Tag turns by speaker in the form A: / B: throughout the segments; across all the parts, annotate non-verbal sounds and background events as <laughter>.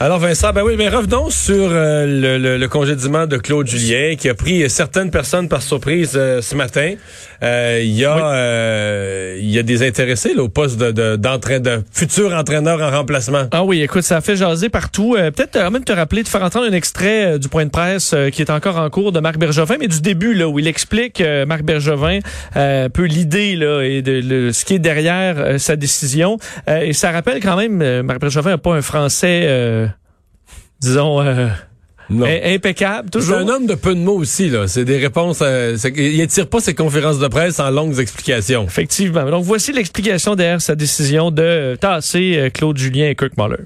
A: Alors Vincent, ben oui, mais revenons sur euh, le, le, le, congédiement de Claude Julien qui a pris certaines personnes par surprise euh, ce matin. Euh, il y a il y a des intéressés là, au poste de, de, de futur entraîneur en remplacement.
B: Ah oui, écoute, ça a fait jaser partout. Peut-être même te rappeler de faire entendre un extrait du point de presse qui est encore en cours de Marc Bergevin, mais du début là où il explique Marc Bergevin un peu l'idée là et de, ce qui est derrière sa décision. et ça rappelle quand même Marc Bergevin n'a pas un français disons, euh, impeccable, toujours.
A: C'est un homme de peu de mots aussi, là. C'est des réponses. Euh, il n'attire pas ses conférences de presse en longues explications.
B: Effectivement. Donc, voici l'explication derrière sa décision de tasser euh, Claude Julien et Kirk Muller.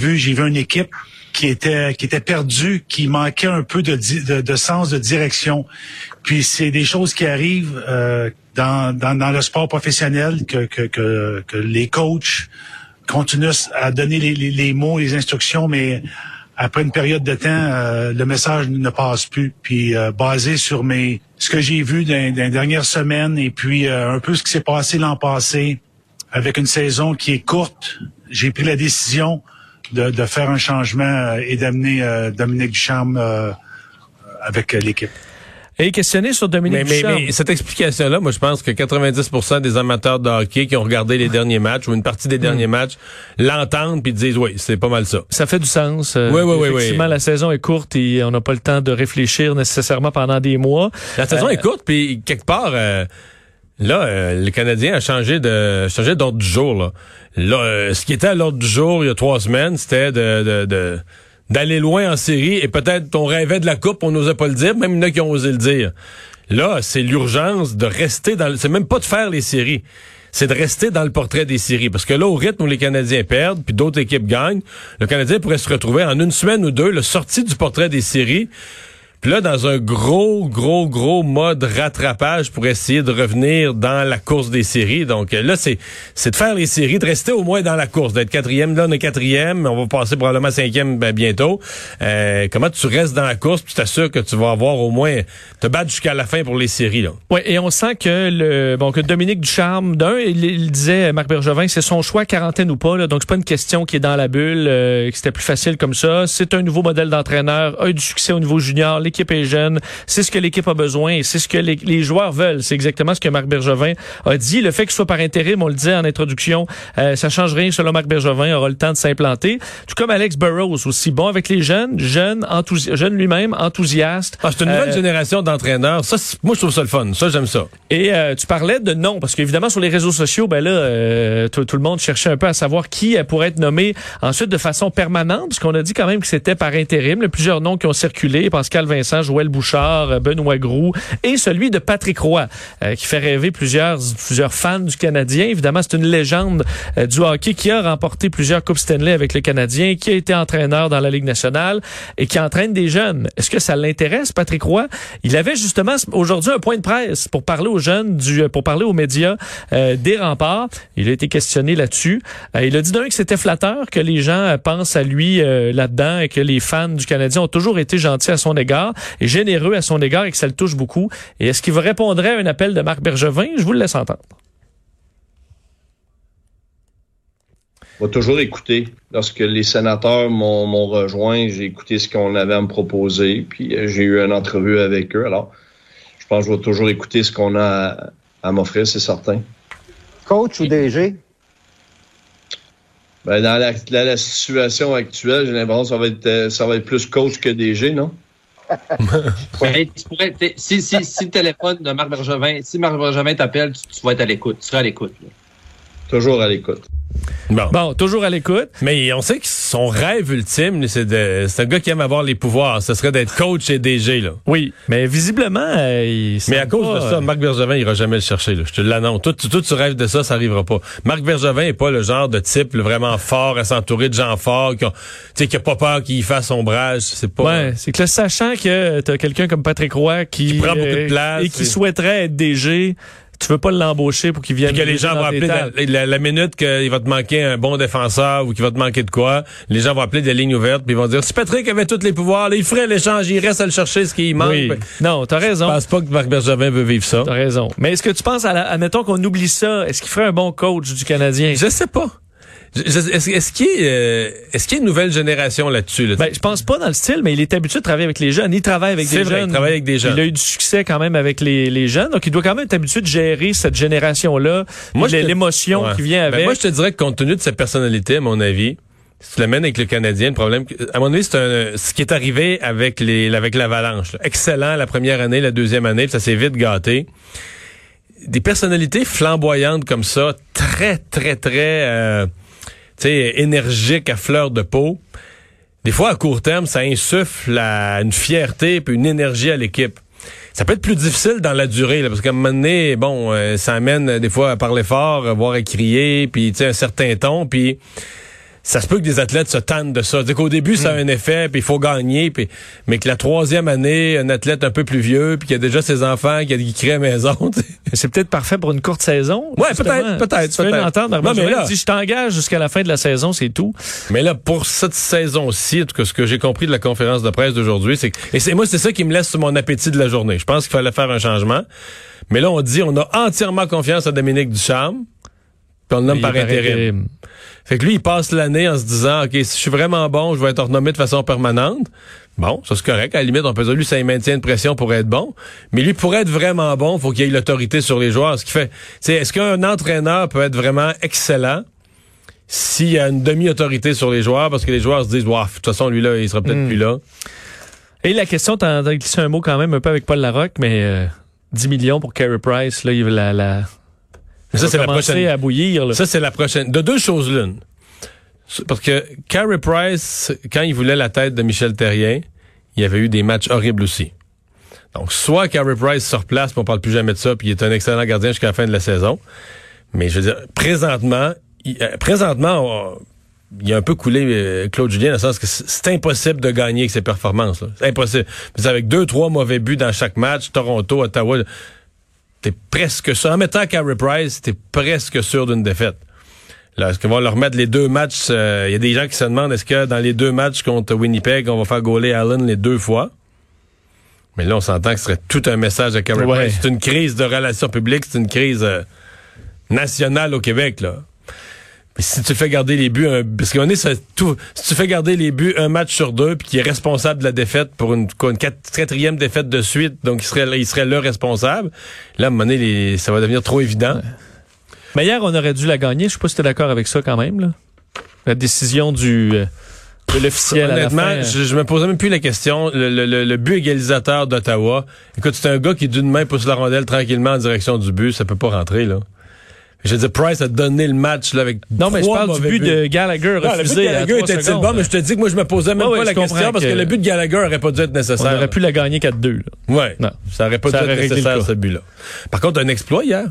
C: Vu, j'ai vu une équipe qui était qui était perdue, qui manquait un peu de, de, sens de direction. Puis c'est des choses qui arrivent euh, dans, dans, dans, le sport professionnel que, que, que, que les coachs continuent à donner les, les, les, mots, les instructions, mais après une période de temps, euh, le message ne passe plus. Puis euh, basé sur mes ce que j'ai vu dans, les dernières et puis euh, un peu ce qui s'est passé l'an passé, avec une saison qui est courte, j'ai pris la décision de, de faire un changement et d'amener Dominique Ducharme avec l'équipe.
B: Et questionné sur Dominique
A: mais, mais, mais, cette explication-là, moi, je pense que 90% des amateurs de hockey qui ont regardé les derniers matchs ou une partie des derniers hmm. matchs l'entendent puis disent oui, c'est pas mal ça.
B: Ça fait du sens.
A: Euh, oui, oui, oui.
B: Effectivement, la saison est courte et on n'a pas le temps de réfléchir nécessairement pendant des mois.
A: La saison euh, est courte puis quelque part. Euh, là, le Canadien a changé de changé d'ordre du jour. Là, là ce qui était à l'ordre du jour il y a trois semaines, c'était de, de, de d'aller loin en série et peut-être on rêvait de la coupe, on n'osait pas le dire, même il y en a qui ont osé le dire. Là, c'est l'urgence de rester dans c'est même pas de faire les séries. C'est de rester dans le portrait des séries. Parce que là, au rythme où les Canadiens perdent, puis d'autres équipes gagnent, le Canadien pourrait se retrouver en une semaine ou deux, le sorti du portrait des séries, puis là, dans un gros, gros, gros mode rattrapage pour essayer de revenir dans la course des séries. Donc là, c'est c'est de faire les séries, de rester au moins dans la course, d'être quatrième. Là, on est quatrième, on va passer probablement cinquième ben, bientôt. Euh, comment tu restes dans la course, puis tu t'assures que tu vas avoir au moins te battre jusqu'à la fin pour les séries. Là?
B: Oui, et on sent que le bon que Dominique Ducharme, d'un, il, disait Marc Bergevin, c'est son choix quarantaine ou pas. Là, donc c'est pas une question qui est dans la bulle, euh, que c'était plus facile comme ça. C'est un nouveau modèle d'entraîneur, a eu du succès au niveau junior l'équipe est jeune, c'est ce que l'équipe a besoin et c'est ce que les, joueurs veulent. C'est exactement ce que Marc Bergevin a dit. Le fait qu'il soit par intérim, on le disait en introduction, euh, ça change rien selon Marc Bergevin, aura le temps de s'implanter. Tout comme Alex Burrows, aussi bon avec les jeunes, jeune, jeune lui-même, enthousiaste.
A: Ah, c'est une nouvelle euh, génération d'entraîneurs. Ça, moi, je trouve ça le fun. Ça, j'aime ça.
B: Et euh, tu parlais de non, parce qu'évidemment, sur les réseaux sociaux, ben là, euh, tout, le monde cherchait un peu à savoir qui pourrait être nommé ensuite de façon permanente, parce qu'on a dit quand même que c'était par intérim. Il plusieurs noms qui ont circulé. Pascal Vincent, Joël Bouchard, euh, Benoît Groux et celui de Patrick Roy, euh, qui fait rêver plusieurs, plusieurs fans du Canadien. Évidemment, c'est une légende euh, du hockey qui a remporté plusieurs Coupes Stanley avec le Canadien, qui a été entraîneur dans la Ligue nationale et qui entraîne des jeunes. Est-ce que ça l'intéresse, Patrick Roy? Il avait justement aujourd'hui un point de presse pour parler aux jeunes, du, pour parler aux médias des remparts. Il a été questionné là-dessus. il a dit d'un que c'était flatteur que les gens pensent à lui là-dedans et que les fans du Canadien ont toujours été gentils à son égard et généreux à son égard et que ça le touche beaucoup. Et est-ce qu'il vous répondrait à un appel de Marc Bergevin? Je vous le laisse entendre.
D: On va toujours écouter. Lorsque les sénateurs m'ont rejoint, j'ai écouté ce qu'on avait à me proposer, puis euh, j'ai eu une entrevue avec eux. Alors, je pense que je vais toujours écouter ce qu'on a à, m'offrir, c'est certain.
E: Coach ou DG?
D: Ben, dans la, situation actuelle, j'ai l'impression que ça va être euh, ça va être plus coach que DG, non?
F: Si, si, si le téléphone de Marc Bergevin, si Marc Bergevin t'appelle, tu, vas être à l'écoute. Tu seras à l'écoute.
D: Toujours à l'écoute.
A: Bon.
B: Bon, toujours à l'écoute.
A: Mais on sait que son rêve ultime, c'est de, c'est un gars qui aime avoir les pouvoirs. Ce serait d'être coach et DG, là.
B: Oui, mais visiblement, euh, il
A: Mais à cause
B: pas,
A: de ça,
B: euh,
A: Marc Bergevin ira jamais le chercher. Là. Je te l'annonce. Toi, tu- toi, tu rêves de ça, ça arrivera pas. Marc Bergevin est pas le genre de type là, vraiment fort à s'entourer de gens forts, qui ont, tu sais, qui a pas peur qu'il fasse ombrage. C'est pas.
B: Ouais, c'est que là, sachant que t'as quelqu'un comme Patrick Roy qui,
A: Qui prend beaucoup de place,
B: et qui
A: et-
B: souhaiterait être DG, tu veux pas l'embaucher pour qu'il vienne
A: Puis que les gens vont appeler la,
B: tables.
A: la- la minute qu'il va te manquer un bon défenseur ou qu'il va te manquer de quoi, les gens vont appeler des lignes ouvertes puis ils vont dire si Patrick avait tous les pouvoirs, là, il ferait l'échange, il reste à le chercher ce qui manque.
B: Oui. Non, t'as
A: Je
B: raison.
A: pense pas que Marc Bergevin veut vivre ça.
B: T'as raison. Mais est-ce que tu penses à la, admettons qu'on oublie ça, est-ce qu'il ferait un bon coach du Canadien?
A: Je sais pas. Est-ce qu'il y, a, euh, y a une nouvelle génération là-dessus? Là?
B: Ben, je pense pas dans le style, mais il est habitué de travailler avec les jeunes. Il travaille avec des
A: vrai,
B: jeunes.
A: il travaille avec des jeunes.
B: Il a eu du succès quand même avec les, les jeunes. Donc, il doit quand même être habitué de gérer cette génération-là. L'émotion
A: Ouais.
B: qui vient
A: Ben,
B: avec.
A: moi, je te dirais que compte tenu de sa personnalité, à mon avis, si tu l'amènes avec le Canadien, le problème, à mon avis, c'est un, ce qui est arrivé avec les, avec l'Avalanche. Excellent la première année, la deuxième année, puis ça s'est vite gâté. Des personnalités flamboyantes comme ça, très, très, très, euh, sais, énergiques à fleur de peau. Des fois, à court terme, ça insuffle une fierté puis une énergie à l'équipe. Ça peut être plus difficile dans la durée, là, parce qu'à un moment donné, bon, euh, ça amène euh, des fois à parler fort, à voire à crier, puis un certain ton, puis ça se peut que des athlètes se tannent de ça. C'est qu'au début, ça a un effet, puis il faut gagner, puis mais que la troisième année, un athlète un peu plus vieux, puis qui a déjà ses enfants, qui, a, qui crée maison. <laughs>
B: C'est peut-être parfait pour une courte saison.
A: Ouais, peut-être, peut-être,
B: Si entente,
A: Non, mais là-
B: dit, je t'engage jusqu'à la fin de la saison, c'est tout.
A: Mais là, pour cette saison-ci, en tout cas, ce que j'ai compris de la conférence de presse d'aujourd'hui, c'est que, et c'est moi, c'est ça qui me laisse sur mon appétit de la journée. Je pense qu'il fallait faire un changement. Mais là, on dit, on a entièrement confiance à Dominique Ducharme, puis on le nomme
B: Il
A: par intérim. Fait que lui, il passe l'année en se disant, OK, si je suis vraiment bon, je vais être renommé de façon permanente. Bon, ça c'est correct. À la limite, on peut dire, lui, ça il maintient une pression pour être bon. Mais lui, pour être vraiment bon, faut qu'il ait l'autorité sur les joueurs. Ce qui fait, c'est, est-ce qu'un entraîneur peut être vraiment excellent s'il y a une demi-autorité sur les joueurs? Parce que les joueurs se disent, Ouah, de toute façon, lui là, il sera peut-être
B: Hmm.
A: plus là.
B: Et la question, t'en as glissé un mot quand même un peu avec Paul Larocque, mais euh, 10 millions pour Carey Price, là, il la, la,
A: Ça, c'est la prochaine.
B: à bouillir. Là.
A: Ça, c'est la prochaine. De deux choses l'une. Parce que Carey Price, quand il voulait la tête de Michel Terrien, il y avait eu des matchs horribles aussi. Donc, soit Carey Price se replace, puis on parle plus jamais de ça, puis il est un excellent gardien jusqu'à la fin de la saison. Mais je veux dire, présentement, il, euh, présentement, on- il a un peu coulé euh, Claude Julien dans le sens que c'est impossible de gagner avec ses performances. C'est impossible. Parce avec deux, trois mauvais buts dans chaque match, Toronto, Ottawa, t'es presque sûr. En mettant Carey Price, t'es presque sûr d'une défaite. Là, est-ce qu'on va leur mettre les deux matchs? euh, Il y a des gens qui se demandent est-ce que dans les deux matchs contre Winnipeg, on va faire gauler Allen les deux fois? Mais là, on s'entend que ce serait tout un message à Carey
B: Ouais.
A: Price. C'est une crise de relations publiques, c'est une crise euh, nationale au Québec, là. Mais si tu fais garder les buts, un- parce qu'on est tout, si tu fais garder les buts un match sur deux, puis qui est responsable de la défaite pour une, quatrième défaite de suite, donc il serait, il serait le responsable. Là, à un moment donné, les- ça va devenir trop évident.
B: Mais hier, on aurait dû la gagner. Je sais pas si t'es d'accord avec ça quand même. Là. La décision du euh, de l'officiel à la
A: Honnêtement,
B: fin. euh,
A: je, je me posais même plus la question. Le, le- le- le but égalisateur d'Ottawa, écoute, c'est un gars qui d'une main pousse la rondelle tranquillement en direction du but, ça peut pas rentrer là. Je veux dire, Price a donné le match là, avec
B: Non, mais je parle du but
A: buts.
B: de Gallagher
A: Non, le but de
B: refusé à
A: Gallagher était-il
B: secondes.
A: bon, mais je te dis que moi, je me posais même pas
B: ouais,
A: la question parce que... le but de Gallagher aurait pas dû être
B: On
A: nécessaire.
B: aurait pu la gagner 4-2. là.
A: Ouais.
B: Non.
A: Ça aurait pas
B: Ça
A: dû
B: aurait
A: être nécessaire, ce but-là. Par contre, un exploit hier.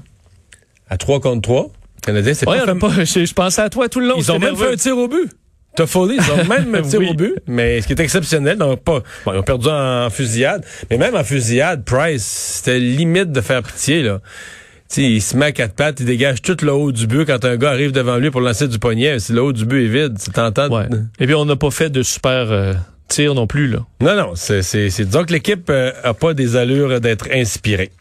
A: À 3 contre 3. Le Canadien, c'est
B: Ouais,
A: pas,
B: on pas <laughs> je, je pensais à toi tout le long.
A: Ils ont même
B: nerveux.
A: fait un tir au but. Toffoli, ils ont même un <laughs> tir
B: Oui.
A: au but. Mais ce qui est exceptionnel, donc pas, bon, ils ont perdu en fusillade. Mais même en fusillade, Price, c'était limite de faire pitié, là. Sais, il se met à quatre pattes, il dégage tout le haut du but quand un gars arrive devant lui pour lancer du poignet. Si le haut du but est vide, c'est tentant.
B: Ouais. Et puis, on n'a pas fait de super euh, tir non plus. là.
A: Non, non, c'est, c'est, c'est disons que l'équipe euh, a pas des allures d'être inspirée.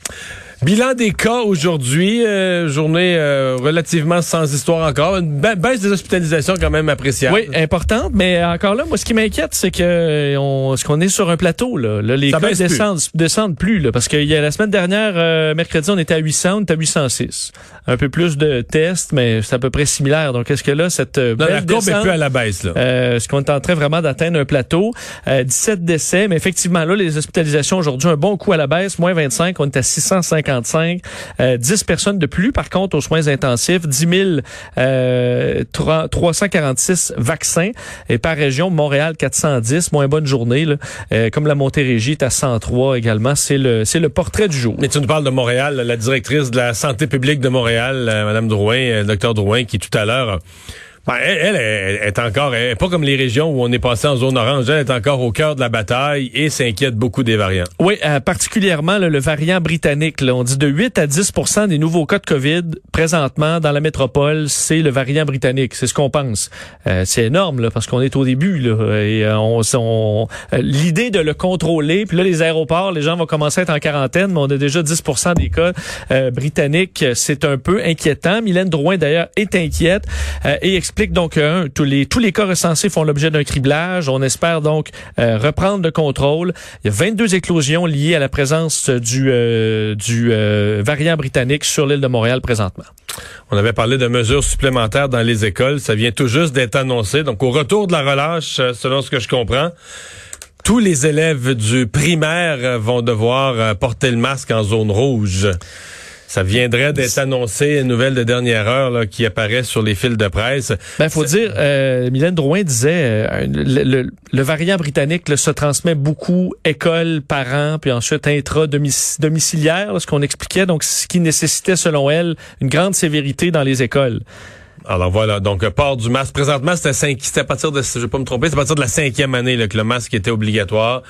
A: Bilan des cas aujourd'hui, euh, journée euh, relativement sans histoire encore, une ba- baisse des hospitalisations quand même appréciable.
B: Oui, importante, mais encore là, moi, ce qui m'inquiète, c'est que euh, on, ce qu'on est sur un plateau. Là, Là, les
A: Ça
B: cas
A: baisse plus.
B: descendent, descendent plus, là, parce que il y a la semaine dernière, euh, mercredi, on était à 800, on était à 806. Un peu plus de tests, mais c'est à peu près similaire. Donc, est-ce que là, cette euh,
A: Non,
B: belle
A: la courbe est
B: descente,
A: plus à la baisse, là.
B: euh, est-ce qu'on est en train vraiment d'atteindre un plateau? Euh, 17 décès, mais effectivement, là, les hospitalisations aujourd'hui, un bon coup à la baisse, moins 25, on est à 655. Euh, 10 personnes de plus, par contre, aux soins intensifs, 10 000, euh, 3- 346 vaccins. Et par région, Montréal, 410, moins bonne journée. Là. Euh, comme la Montérégie est à 103 également. C'est le, c'est le portrait du jour.
A: Mais tu nous parles de Montréal, la directrice de la santé publique de Montréal, euh, Madame Drouin, euh, docteur Drouin, qui tout à l'heure, elle, elle, elle est encore, elle pas comme les régions où on est passé en zone orange, elle est encore au cœur de la bataille et s'inquiète beaucoup des variants.
B: Oui, euh, particulièrement là, le variant britannique. Là, on dit de 8 à 10% des nouveaux cas de COVID présentement dans la métropole, c'est le variant britannique. C'est ce qu'on pense. Euh, c'est énorme là, parce qu'on est au début. Là, et euh, on, on- euh, l'idée de le contrôler, puis là les aéroports, les gens vont commencer à être en quarantaine, mais on a déjà 10% des cas britanniques. C'est un peu inquiétant. Mylène Drouin d'ailleurs est inquiète et donc un, tous les tous les cas recensés font l'objet d'un criblage. On espère donc euh, reprendre le contrôle. Il y a 22 éclosions liées à la présence du euh, du euh, variant britannique sur l'île de Montréal présentement.
A: On avait parlé de mesures supplémentaires dans les écoles. Ça vient tout juste d'être annoncé. Donc, au retour de la relâche, euh, selon ce que je comprends, tous les élèves du primaire euh, vont devoir euh, porter le masque en zone rouge. Ça viendrait d'être annoncé, une nouvelle de dernière heure là, qui apparaît sur les fils de presse.
B: Ben, faut dire, euh, Mylène Drouin disait, euh, le, le- le variant britannique là, se transmet beaucoup école, parents, puis ensuite intra-domiciliaire, ce qu'on expliquait, donc ce qui nécessitait, selon elle, une grande sévérité dans les écoles.
A: Alors voilà, donc euh, port du masque. Présentement, c'était cinq, c'était à partir de, je vais pas me tromper, c'est à partir de la cinquième année là, que le masque était obligatoire.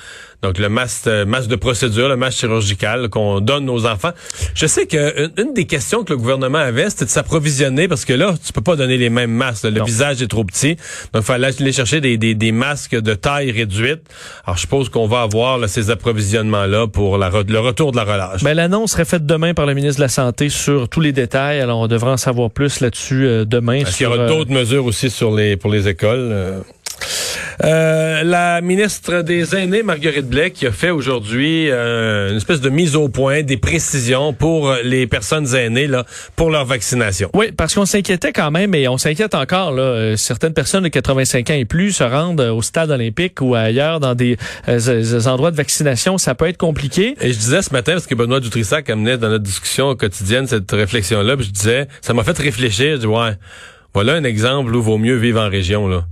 A: Donc le masque, euh, masque de procédure, le masque chirurgical qu'on donne aux enfants. Je sais que une, des questions que le gouvernement avait, c'était de s'approvisionner parce que là, tu peux pas donner les mêmes masques. là. Le
B: Non.
A: visage est trop petit, donc il fallait aller chercher des, des, des masques de taille réduite. Alors je suppose qu'on va avoir là, ces approvisionnements là pour la le retour de la relâche.
B: Ben, l'annonce serait faite demain par le ministre de la Santé sur tous les détails. Alors, on devra en savoir plus là-dessus euh, demain.
A: Est-ce qu'il y aura
B: euh,
A: d'autres mesures aussi sur les pour les écoles? euh? Euh, la ministre des Aînés, Marguerite Blais, qui a fait aujourd'hui euh, une espèce de mise au point, des précisions pour les personnes aînées là, pour leur vaccination.
B: Oui, parce qu'on s'inquiétait quand même, et on s'inquiète encore. Là, Euh, certaines personnes de 85 ans et plus se rendent euh, au stade olympique ou ailleurs dans des, euh, des endroits de vaccination. Ça peut être compliqué.
A: Et je disais ce matin, parce que Benoît Dutrissac amenait dans notre discussion quotidienne cette réflexion-là, je disais, ça m'a fait réfléchir. Je dis, ouais, voilà un exemple où vaut mieux vivre en région. là.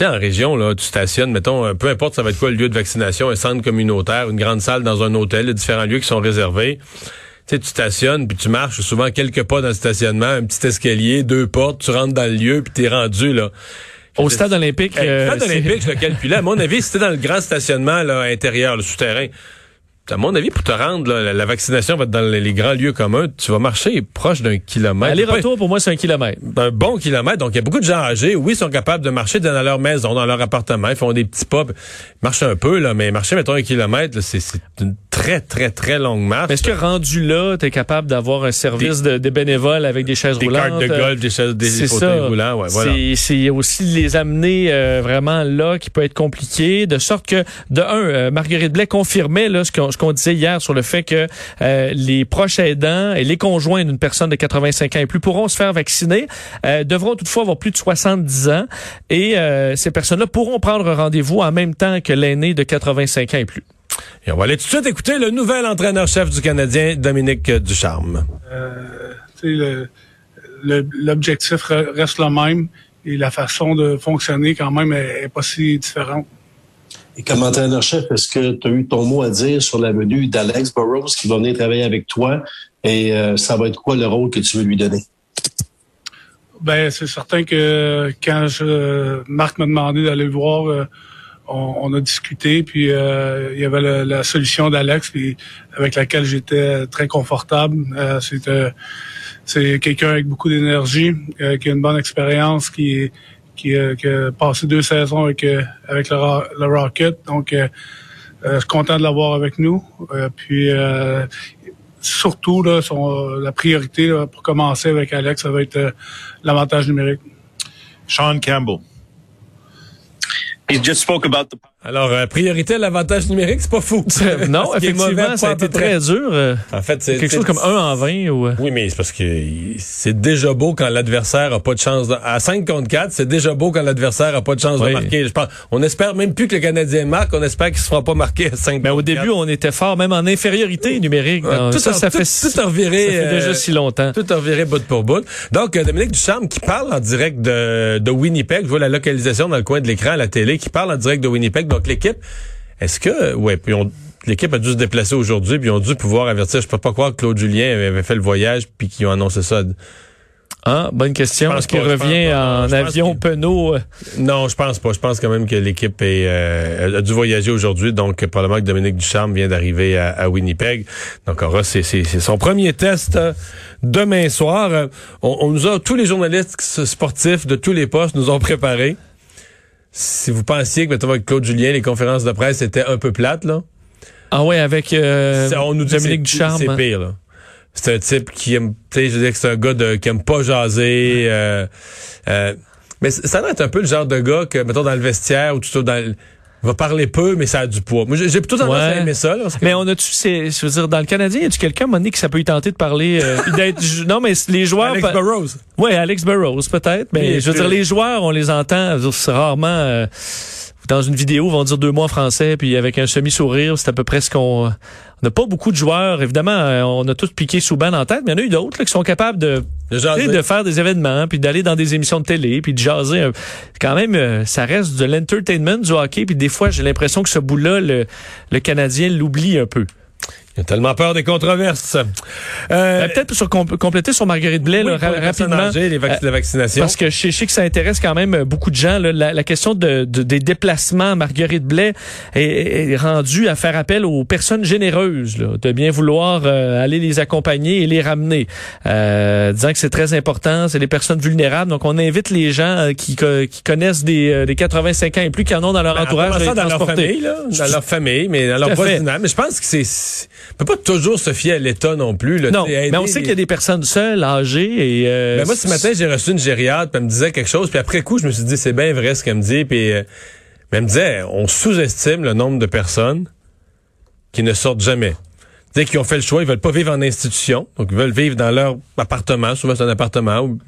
A: Tu sais, en région, là, tu stationnes, mettons, euh, peu importe ça va être quoi le lieu de vaccination, un centre communautaire, une grande salle dans un hôtel, a différents lieux qui sont réservés. Tu sais, tu stationnes, puis tu marches souvent quelques pas dans le stationnement, un petit escalier, deux portes, tu rentres dans le lieu, puis t'es rendu, là.
B: Au stade olympique, euh,
A: stade
B: c'est-
A: olympique, je le calculais. À mon avis, si t'es dans le grand stationnement là, intérieur, le souterrain, à mon avis, pour te rendre, là, la, vaccination va être dans les, grands lieux communs. Tu vas marcher proche d'un kilomètre.
B: aller-retour, pour moi, c'est un kilomètre.
A: Un bon kilomètre. Donc, il y a beaucoup de gens âgés. Oui, sont capables de marcher dans leur maison, dans leur appartement. Ils font des petits pas. Ils marchent un peu, là, mais marcher, mettons, un kilomètre, c'est c'est une très, très, très longue marche.
B: Est-ce que rendu là, tu es capable d'avoir un service de, de bénévoles avec des chaises
A: des
B: roulantes?
A: cartes de golf, des, chaises- des fauteuils
B: ça.
A: roulants, ouais, voilà.
B: C'est- C'est aussi les amener euh, vraiment là qui peut être compliqué, de sorte que, de un, euh, Marguerite Blais confirmait là, ce qu'on ce qu'on disait hier sur le fait que euh, les proches aidants et les conjoints d'une personne de 85 ans et plus pourront se faire vacciner, euh, devront toutefois avoir plus de 70 ans et euh, ces personnes-là pourront prendre rendez-vous en même temps que l'aîné de 85 ans et plus.
A: Et on va aller tout de suite écouter le nouvel entraîneur-chef du Canadien, Dominique Ducharme.
C: L'objectif re- reste le même et la façon de fonctionner quand même est, est pas si différente.
G: Et comme entraîneur-chef, est-ce que tu as eu ton mot à dire sur la venue d'Alex Burrows qui va venir travailler avec toi? Et euh, ça va être quoi le rôle que tu veux lui donner?
C: Ben, c'est certain que quand Marc m'a demandé d'aller le voir, euh, on, a discuté, puis euh, il y avait le- la solution d'Alex, avec laquelle j'étais très confortable. C'est quelqu'un avec beaucoup d'énergie, qui a une bonne expérience, qui qui, euh, qui a passé deux saisons avec euh, avec le, Ro- le Rocket, donc euh, euh, je suis content de l'avoir avec nous. Euh, puis euh, surtout là, son, la priorité là, pour commencer avec Alex, ça va être euh, l'avantage numérique.
H: Sean Campbell.
I: He just spoke about the
A: Alors, euh, priorité à l'avantage numérique, c'est pas fou. <laughs>
B: non, effectivement, ça a été très dur. euh,
A: En fait, c'est
B: quelque chose comme 1 en 20 ou... euh,
A: Oui, mais c'est parce que c'est déjà beau quand l'adversaire a pas de chance. de- À 5 contre 4, c'est déjà beau quand l'adversaire a pas de chance
B: Oui.
A: de marquer. Je pense, on espère même plus que le Canadien marque, on espère qu'il se fera pas marquer à 5
B: Ben, au début,
A: 4.
B: on était fort, même en infériorité numérique.
A: Tout
B: ça,
A: a-
B: ça
A: tout-
B: fait,
A: tout a reviré,
B: ça fait
A: euh,
B: déjà si longtemps.
A: Tout reviré bout pour bout. Donc, euh, Dominique Ducharme qui parle en direct de, de Winnipeg, je vois la localisation dans le coin de l'écran à la télé, qui parle en direct de Winnipeg. Donc, l'équipe, est-ce que, ouais, puis on, l'équipe a dû se déplacer aujourd'hui, puis ils ont dû pouvoir avertir. Je peux pas croire que Claude Julien avait fait le voyage, puis qu'ils ont annoncé ça.
B: Ah, bonne question. Est-ce qu'il
A: pense
B: revient en avion penaud?
A: Non, je pense pas. Je pense quand même que l'équipe euh, a dû voyager aujourd'hui. Donc, probablement que Dominique Ducharme vient d'arriver à, à Winnipeg. Donc, aura c'est c'est- c'est son premier test euh, demain soir. Euh, On, on nous a, tous les journalistes sportifs de tous les postes nous ont préparé. Si vous pensiez que, mettons, avec Claude Julien, les conférences de presse étaient un peu plates, là.
B: Ah ouais, avec euh,
A: on nous dit que
B: Dominique
A: c'est-
B: Ducharme.
A: C'est pire, là. C'est un type qui aime, tu sais, je veux dire que c'est un gars de, qui aime pas jaser. euh, euh, mais ça doit être un peu le genre de gars que, mettons, dans le vestiaire ou tout dans le, va parler peu, mais ça a du poids. Moi, j'ai plutôt tendance à
B: Ouais.
A: aimer ça, là, que-
B: Mais on a-tu, je veux dire, dans le Canadien, y a-tu quelqu'un, à un moment donné, que ça peut y tenter de parler, euh, <laughs> d'être, non, mais les joueurs,
A: Alex Burrows.
B: ouais, Alex Burrows, peut-être, mais
A: Oui,
B: je veux dire, les joueurs, on les entend, rarement, euh, dans une vidéo, ils vont dire deux mots en français, puis avec un semi-sourire, c'est à peu près ce qu'on, on n'a pas beaucoup de joueurs, évidemment, euh, on a tous piqué Souban en tête, mais il y en a eu d'autres, là, qui sont capables de, de faire des événements, puis d'aller dans des émissions de télé, puis de jaser. un- Quand même, euh, ça reste de l'entertainment du hockey, puis des fois, j'ai l'impression que ce bout-là, le, le Canadien l'oublie un peu.
A: Il a tellement peur des controverses. Euh,
B: Ben, Peut-être sur compl- compléter sur Marguerite Blais
A: oui,
B: là,
A: pour
B: rapidement.
A: âgées, les vac-
B: Euh,
A: la vaccination.
B: Parce que je sais, je sais que ça intéresse quand même euh, beaucoup de gens. là. La, la question de, de- des déplacements, Marguerite Blais est, est rendue à faire appel aux personnes généreuses, là, de bien vouloir euh, aller les accompagner et les ramener, euh, disant que c'est très important, c'est les personnes vulnérables. Donc on invite les gens qui, co- qui connaissent des, euh, des 85 ans et plus qui en ont dans leur
A: Ben, en
B: entourage de les
A: commençant dans leur famille, là, dans leur famille, mais dans
B: à
A: leur voisinage. Mais je pense que c'est- on peut pas toujours se fier à l'État non plus. Là,
B: Non, mais on sait
A: les-
B: qu'il y a des personnes seules, âgées et euh,
A: Ben moi, ce matin, j'ai reçu une gériade, puis elle me disait quelque chose, puis après coup, je me suis dit, c'est bien vrai ce qu'elle me dit, puis euh, elle me disait, on sous-estime le nombre de personnes qui ne sortent jamais. C'est-à-dire qui ont fait le choix, ils veulent pas vivre en institution, donc ils veulent vivre dans leur appartement, souvent c'est un appartement ou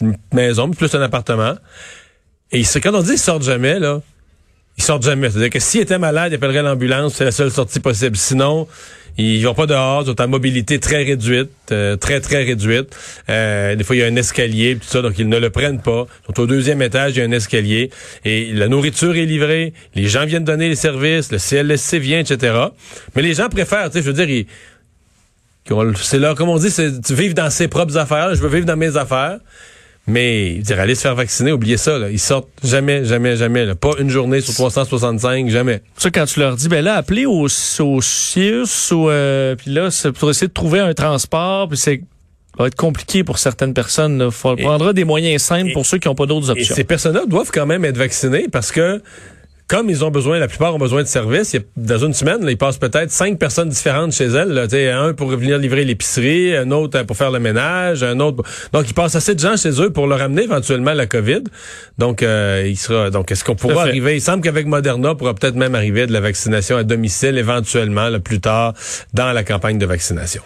A: une maison, mais plus un appartement. Et quand on dit ils sortent jamais, là, ils sortent jamais. C'est-à-dire que s'ils étaient malades, ils appelleraient l'ambulance, c'est la seule sortie possible. Sinon, ils vont pas dehors, ils ont une mobilité très réduite, euh, très, très réduite. Euh, des fois, il y a un escalier, tout ça, donc ils ne le prennent pas. Ils sont au deuxième étage, il y a un escalier. Et la nourriture est livrée, les gens viennent donner les services, le CLSC vient, etc. Mais les gens préfèrent, tu sais, je veux dire, c'est là, comme on dit, c'est tu vivre dans ses propres affaires. Je veux vivre dans mes affaires. Mais dire aller se faire vacciner, oubliez ça. Là. Ils sortent jamais, jamais, jamais. là. Pas une journée sur 365, jamais.
B: Ça, quand tu leur dis, ben là, appelez au, au CIUS, ou, euh, puis là, c'est pour essayer de trouver un transport, puis c'est ça va être compliqué pour certaines personnes. Il prendra des moyens simples
A: et-
B: pour ceux qui n'ont pas d'autres
A: Et
B: options.
A: ces personnes-là doivent quand même être vaccinées parce que comme ils ont besoin, la plupart ont besoin de services, dans une semaine, là, ils passent peut-être cinq personnes différentes chez elles. Là, un pour venir livrer l'épicerie, un autre euh, pour faire le ménage, un autre. Donc, ils passent assez de gens chez eux pour leur amener éventuellement la COVID. Donc, euh, il sera. Donc, est-ce qu'on pourra arriver? Il semble qu'avec Moderna, on pourra peut-être même arriver de la vaccination à domicile éventuellement, là, plus tard, dans la campagne de vaccination.